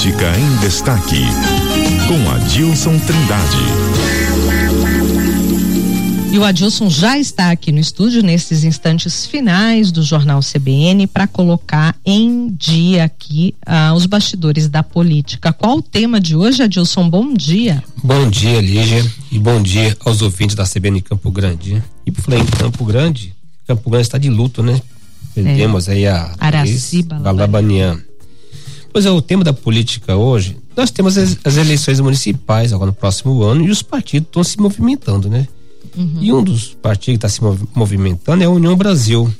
Política em Destaque, com Adilson Trindade. E o Adilson já está aqui no estúdio nesses instantes finais do jornal CBN para colocar em dia aqui ah, os bastidores da política. Qual o tema de hoje, Adilson? Bom dia. Bom dia, Lígia, e bom dia aos ouvintes da CBN Campo Grande. E por falar em Campo Grande, Campo Grande está de luto, né? Perdemos é. aí a Araciba Balabanian. Pois é, o tema da política hoje, nós temos as, as eleições municipais agora no próximo ano e os partidos estão se movimentando, né? Uhum. E um dos partidos que está se movimentando é a União Brasil.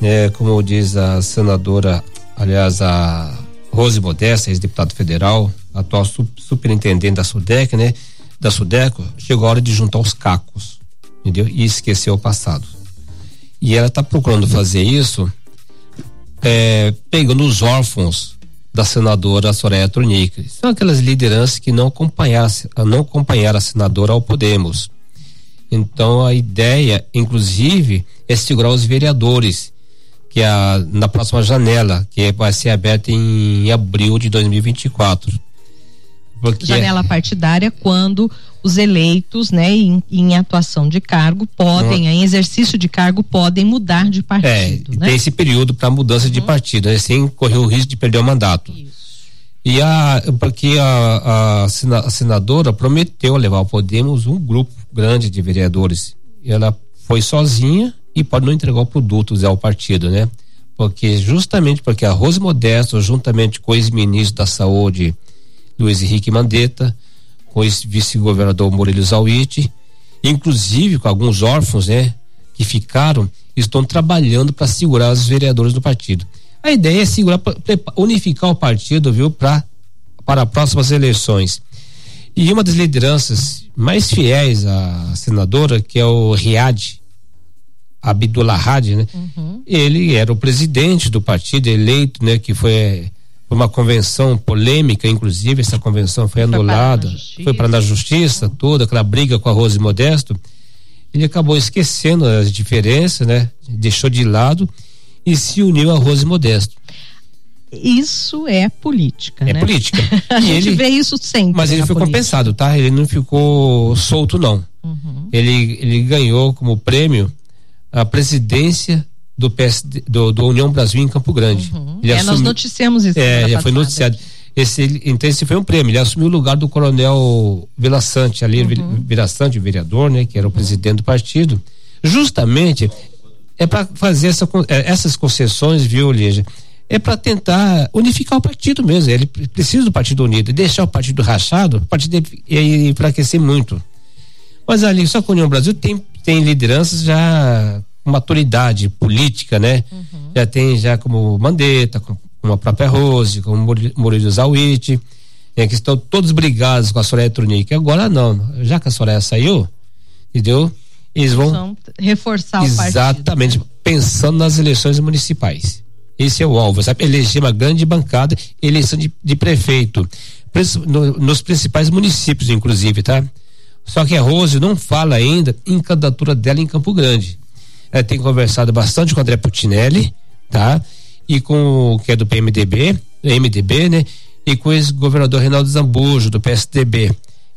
É, como diz a senadora, aliás, a Rose Modesta, ex-deputada federal, atual superintendente da SUDEC, né? Da SUDECO, chegou a hora de juntar os cacos, entendeu? E esquecer o passado. E ela está procurando fazer isso é, pegando os órfãos da senadora Soraya Tronic. São aquelas lideranças que não acompanharam, não acompanharam a senadora ao Podemos. Então a ideia, inclusive, é segurar os vereadores, que é a, na próxima janela, que vai ser aberta em abril de 2024. Porque janela partidária quando os eleitos, né, em, em atuação de cargo podem, em exercício de cargo podem mudar de partido. É, né? tem esse período para mudança uhum. de partido, sem correr o risco de perder o mandato. Isso. E a, porque a, a, a senadora prometeu levar ao Podemos um grupo grande de vereadores. E ela foi sozinha e pode não entregar o produto ao partido, né? Porque justamente porque a Rose Modesto, juntamente com o ex-ministro da Saúde, Luiz Henrique Mandetta, com o vice-governador Murilo Zawiti, inclusive com alguns órfãos, né, que ficaram, estão trabalhando para segurar os vereadores do partido. A ideia é segurar, unificar o partido, viu, para para próximas eleições. E uma das lideranças mais fiéis à senadora, que é o Riad, Abdullah Hadi, né? Uhum. Ele era o presidente do partido eleito, né? Que foi uma convenção polêmica, inclusive essa convenção foi, foi anulada, foi para a justiça toda, aquela briga com a Rose Modesto. Ele acabou esquecendo as diferenças, né? Deixou de lado e se uniu a Rose Modesto isso é política. É né? política. a e gente ele, vê isso sempre. Mas ele foi política. compensado, tá? Ele não ficou solto, não. Uhum. Ele, ele ganhou como prêmio a presidência do, PSD, do, do União Brasil em Campo Grande. Uhum. é, nós noticiamos isso. É, já foi noticiado. Esse, então esse foi um prêmio. Ele assumiu o lugar do coronel Vila Sante, ali, uhum. Vila Sante, vereador, né? Que era o uhum. presidente do partido. Justamente é para fazer essa, é, essas concessões, viu, Lígia? é para tentar unificar o partido mesmo. Ele precisa do Partido Unido. Deixar o partido rachado, o partido ia enfraquecer muito. Mas ali, só que a União Brasil tem, tem lideranças já maturidade política, né? Uhum. Já tem já como Mandetta, como a própria Rose, como Murilo Zawiti, né? que estão todos brigados com a Soraya Trunic. Agora não, já que a Soraya saiu, entendeu? Eles vão reforçar o partido. Exatamente, né? pensando nas eleições municipais. Esse é o alvo, sabe? Eleger uma grande bancada, eleição de, de prefeito, no, nos principais municípios, inclusive, tá? Só que a Rose não fala ainda em candidatura dela em Campo Grande. Ela tem conversado bastante com o André Putinelli, tá? E com que é do PMDB, MDB, né? E com o ex-governador Reinaldo Zambujo, do PSDB.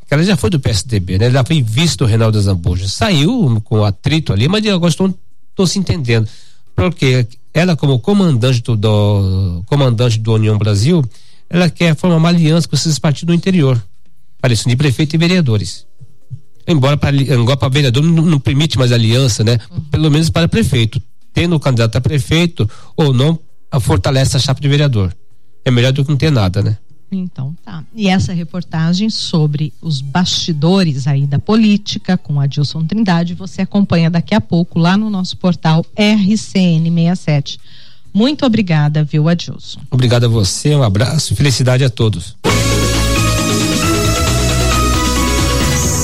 Ela já foi do PSDB, né? Ela foi visto o Reinaldo Zambujo. Saiu com atrito ali, mas agora estou se entendendo. Porque ela como comandante do, do, comandante do União Brasil, ela quer formar uma aliança com esses partidos do interior, para de prefeito e vereadores. Embora para vereador não, não, permite mais aliança, né? Pelo menos para prefeito, tendo o candidato a prefeito ou não, fortalece a chapa de vereador. É melhor do que não ter nada, né? Então tá. E essa reportagem sobre os bastidores aí da política com a Dilson Trindade você acompanha daqui a pouco lá no nosso portal RCN67. Muito obrigada, viu, Adilson? Obrigado a você, um abraço e felicidade a todos.